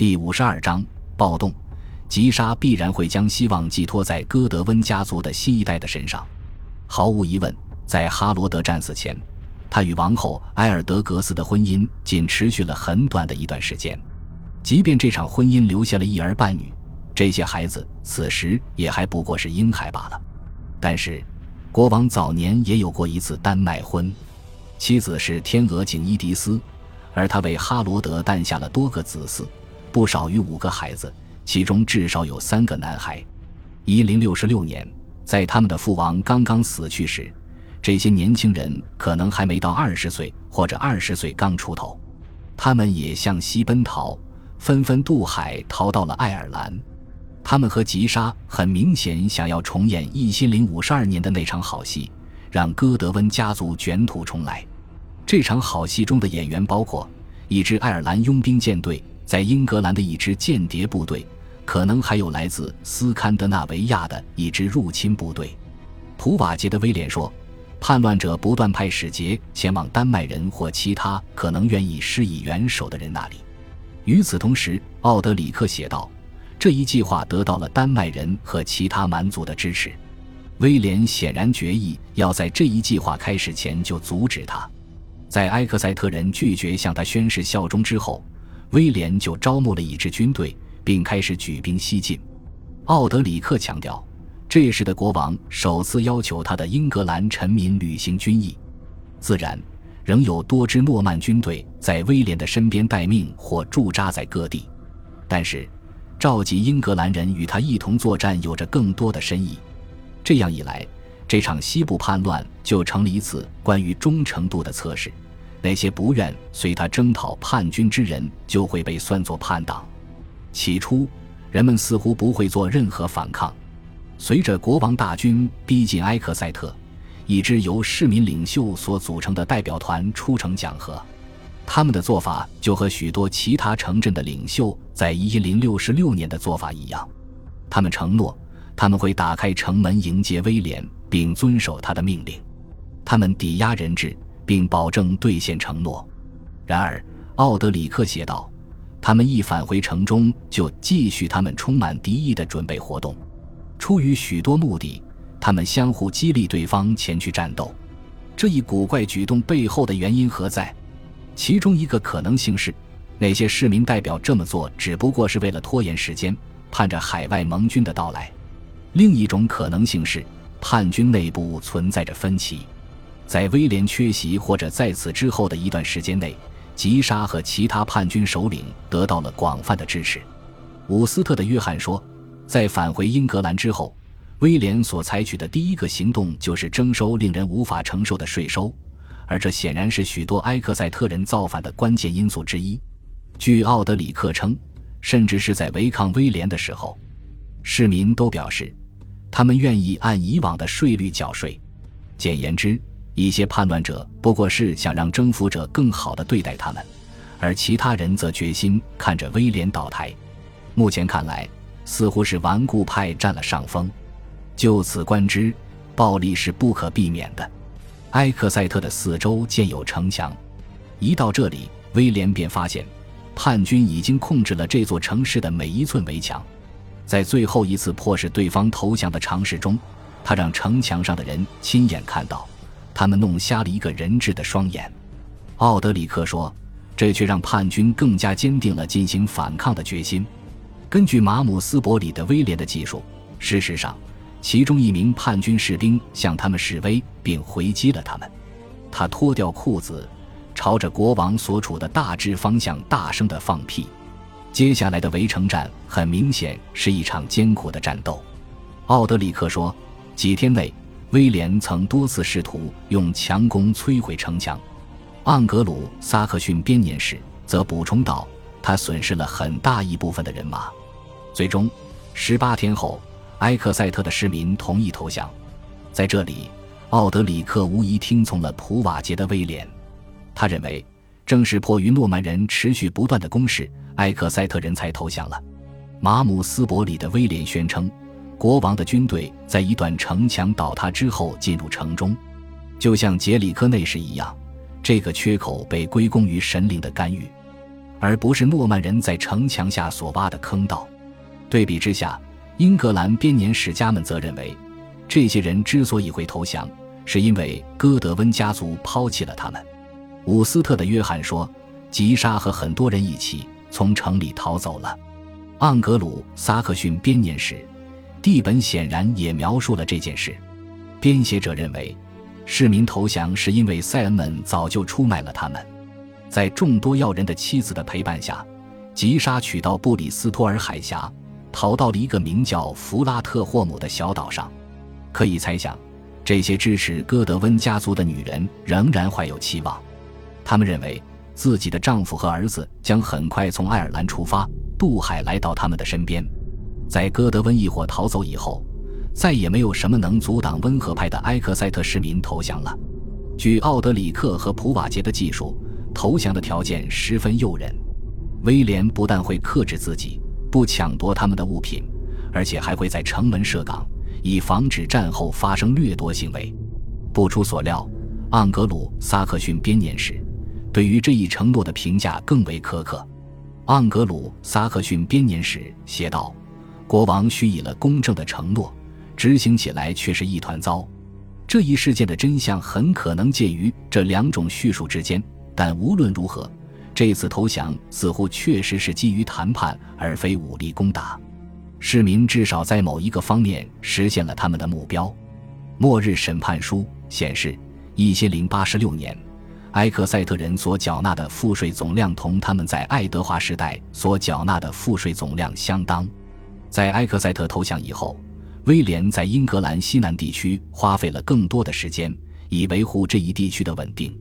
第五十二章暴动。吉沙必然会将希望寄托在戈德温家族的新一代的身上。毫无疑问，在哈罗德战死前，他与王后埃尔德格斯的婚姻仅持续了很短的一段时间。即便这场婚姻留下了一儿半女，这些孩子此时也还不过是婴孩罢了。但是，国王早年也有过一次丹麦婚，妻子是天鹅颈伊迪斯，而他为哈罗德诞下了多个子嗣，不少于五个孩子。其中至少有三个男孩。一零六六年，在他们的父王刚刚死去时，这些年轻人可能还没到二十岁，或者二十岁刚出头。他们也向西奔逃，纷纷渡海逃到了爱尔兰。他们和吉莎很明显想要重演一千零五十二年的那场好戏，让戈德温家族卷土重来。这场好戏中的演员包括一支爱尔兰佣兵舰队，在英格兰的一支间谍部队。可能还有来自斯堪的纳维亚的一支入侵部队。普瓦捷的威廉说：“叛乱者不断派使节前往丹麦人或其他可能愿意施以援手的人那里。”与此同时，奥德里克写道：“这一计划得到了丹麦人和其他蛮族的支持。”威廉显然决意要在这一计划开始前就阻止他。在埃克塞特人拒绝向他宣誓效忠之后，威廉就招募了一支军队。并开始举兵西进。奥德里克强调，这时的国王首次要求他的英格兰臣民履行军役。自然，仍有多支诺曼军队在威廉的身边待命或驻扎在各地。但是，召集英格兰人与他一同作战有着更多的深意。这样一来，这场西部叛乱就成了一次关于忠诚度的测试。那些不愿随他征讨叛军之人，就会被算作叛党。起初，人们似乎不会做任何反抗。随着国王大军逼近埃克塞特，一支由市民领袖所组成的代表团出城讲和。他们的做法就和许多其他城镇的领袖在一零六六年的做法一样。他们承诺，他们会打开城门迎接威廉，并遵守他的命令。他们抵押人质，并保证兑现承诺。然而，奥德里克写道。他们一返回城中，就继续他们充满敌意的准备活动。出于许多目的，他们相互激励对方前去战斗。这一古怪举动背后的原因何在？其中一个可能性是，那些市民代表这么做只不过是为了拖延时间，盼着海外盟军的到来。另一种可能性是，叛军内部存在着分歧。在威廉缺席或者在此之后的一段时间内。吉沙和其他叛军首领得到了广泛的支持。伍斯特的约翰说，在返回英格兰之后，威廉所采取的第一个行动就是征收令人无法承受的税收，而这显然是许多埃克塞特人造反的关键因素之一。据奥德里克称，甚至是在违抗威廉的时候，市民都表示，他们愿意按以往的税率缴税。简言之。一些叛乱者不过是想让征服者更好地对待他们，而其他人则决心看着威廉倒台。目前看来，似乎是顽固派占了上风。就此观之，暴力是不可避免的。埃克塞特的四周建有城墙，一到这里，威廉便发现叛军已经控制了这座城市的每一寸围墙。在最后一次迫使对方投降的尝试中，他让城墙上的人亲眼看到。他们弄瞎了一个人质的双眼，奥德里克说：“这却让叛军更加坚定了进行反抗的决心。”根据马姆斯伯里的威廉的技术，事实上，其中一名叛军士兵向他们示威，并回击了他们。他脱掉裤子，朝着国王所处的大致方向大声地放屁。接下来的围城战很明显是一场艰苦的战斗。奥德里克说：“几天内。”威廉曾多次试图用强攻摧毁城墙，盎格鲁撒克逊编年史则补充道，他损失了很大一部分的人马。最终，十八天后，埃克塞特的市民同意投降。在这里，奥德里克无疑听从了普瓦捷的威廉。他认为，正是迫于诺曼人持续不断的攻势，埃克塞特人才投降了。马姆斯伯里的威廉宣称。国王的军队在一段城墙倒塌之后进入城中，就像杰里科内时一样，这个缺口被归功于神灵的干预。而不是诺曼人在城墙下所挖的坑道。对比之下，英格兰编年史家们则认为，这些人之所以会投降，是因为戈德温家族抛弃了他们。伍斯特的约翰说：“吉莎和很多人一起从城里逃走了。”盎格鲁撒克逊编年史，地本显然也描述了这件事。编写者认为，市民投降是因为塞恩们早就出卖了他们。在众多要人的妻子的陪伴下，吉莎取到布里斯托尔海峡，逃到了一个名叫弗拉特霍姆的小岛上。可以猜想，这些支持戈德温家族的女人仍然怀有期望。他们认为自己的丈夫和儿子将很快从爱尔兰出发，渡海来到他们的身边。在戈德温一伙逃走以后，再也没有什么能阻挡温和派的埃克塞特市民投降了。据奥德里克和普瓦捷的记述。投降的条件十分诱人，威廉不但会克制自己，不抢夺他们的物品，而且还会在城门设岗，以防止战后发生掠夺行为。不出所料，盎格鲁撒克逊编年史对于这一承诺的评价更为苛刻。盎格鲁撒克逊编年史写道：“国王许以了公正的承诺，执行起来却是一团糟。”这一事件的真相很可能介于这两种叙述之间。但无论如何，这次投降似乎确实是基于谈判，而非武力攻打。市民至少在某一个方面实现了他们的目标。末日审判书显示，一千零八十六年，埃克塞特人所缴纳的赋税总量同他们在爱德华时代所缴纳的赋税总量相当。在埃克塞特投降以后，威廉在英格兰西南地区花费了更多的时间，以维护这一地区的稳定。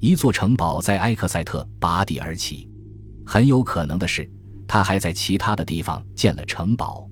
一座城堡在埃克塞特拔地而起，很有可能的是，他还在其他的地方建了城堡。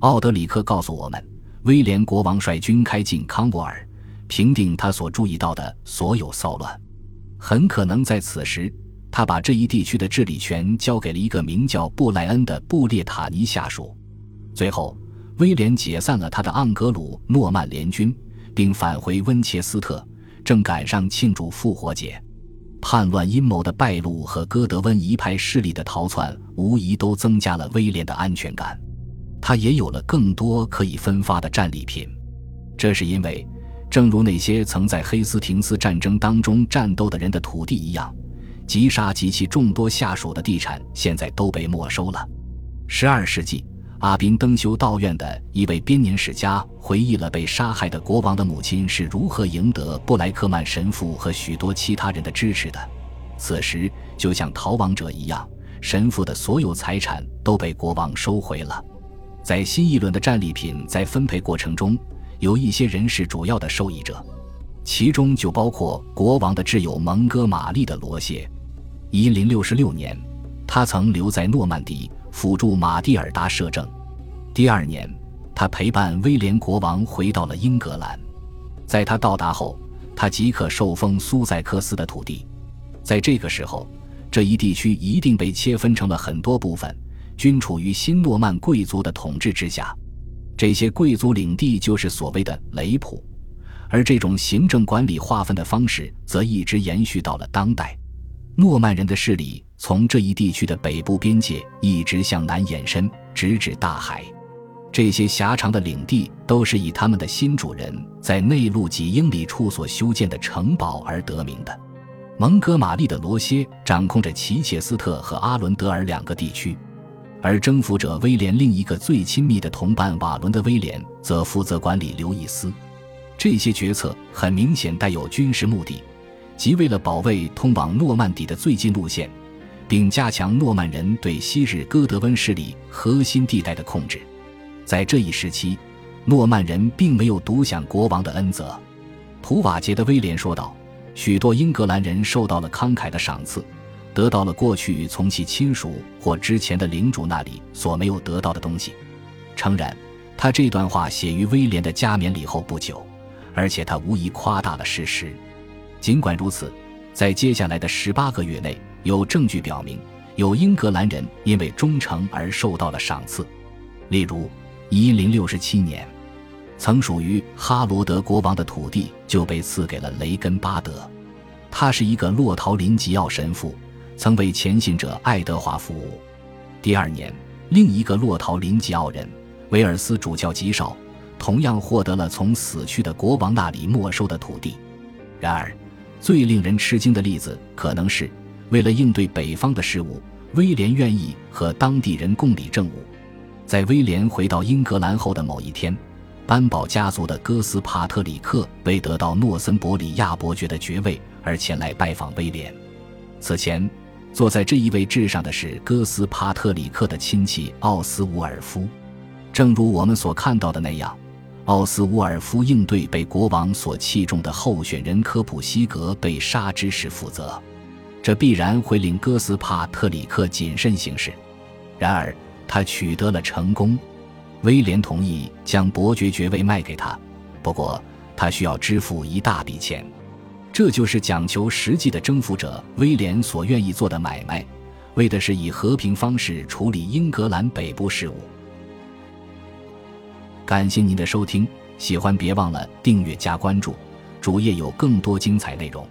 奥德里克告诉我们，威廉国王率军开进康沃尔，平定他所注意到的所有骚乱。很可能在此时，他把这一地区的治理权交给了一个名叫布莱恩的布列塔尼下属。最后，威廉解散了他的盎格鲁诺曼联军，并返回温切斯特。正赶上庆祝复活节，叛乱阴谋的败露和哥德温一派势力的逃窜，无疑都增加了威廉的安全感。他也有了更多可以分发的战利品。这是因为，正如那些曾在黑斯廷斯战争当中战斗的人的土地一样，吉沙及其众多下属的地产现在都被没收了。十二世纪。阿宾登修道院的一位编年史家回忆了被杀害的国王的母亲是如何赢得布莱克曼神父和许多其他人的支持的。此时，就像逃亡者一样，神父的所有财产都被国王收回了。在新一轮的战利品在分配过程中，有一些人是主要的受益者，其中就包括国王的挚友蒙哥马利的罗谢。一零六十六年，他曾留在诺曼底。辅助马蒂尔达摄政。第二年，他陪伴威廉国王回到了英格兰。在他到达后，他即刻受封苏塞克斯的土地。在这个时候，这一地区一定被切分成了很多部分，均处于新诺曼贵族的统治之下。这些贵族领地就是所谓的雷普，而这种行政管理划分的方式则一直延续到了当代。诺曼人的势力从这一地区的北部边界一直向南延伸，直至大海。这些狭长的领地都是以他们的新主人在内陆几英里处所修建的城堡而得名的。蒙哥马利的罗歇掌控着奇切斯特和阿伦德尔两个地区，而征服者威廉另一个最亲密的同伴瓦伦的威廉则负责管理刘易斯。这些决策很明显带有军事目的。即为了保卫通往诺曼底的最近路线，并加强诺曼人对昔日哥德温势力核心地带的控制，在这一时期，诺曼人并没有独享国王的恩泽。普瓦捷的威廉说道：“许多英格兰人受到了慷慨的赏赐，得到了过去从其亲属或之前的领主那里所没有得到的东西。”诚然，他这段话写于威廉的加冕礼后不久，而且他无疑夸大了事实。尽管如此，在接下来的十八个月内，有证据表明，有英格兰人因为忠诚而受到了赏赐。例如，一零六七年，曾属于哈罗德国王的土地就被赐给了雷根巴德。他是一个洛陶林吉奥神父，曾为前信者爱德华服务。第二年，另一个洛陶林吉奥人维尔斯主教吉少，同样获得了从死去的国王那里没收的土地。然而，最令人吃惊的例子可能是，为了应对北方的事务，威廉愿意和当地人共理政务。在威廉回到英格兰后的某一天，班堡家族的哥斯帕特里克为得到诺森伯里亚伯爵的爵位而前来拜访威廉。此前，坐在这一位置上的是哥斯帕特里克的亲戚奥斯伍尔夫。正如我们所看到的那样。奥斯沃尔夫应对被国王所器重的候选人科普西格被杀之事负责，这必然会令哥斯帕特里克谨慎行事。然而，他取得了成功。威廉同意将伯爵爵位卖给他，不过他需要支付一大笔钱。这就是讲求实际的征服者威廉所愿意做的买卖，为的是以和平方式处理英格兰北部事务。感谢您的收听，喜欢别忘了订阅加关注，主页有更多精彩内容。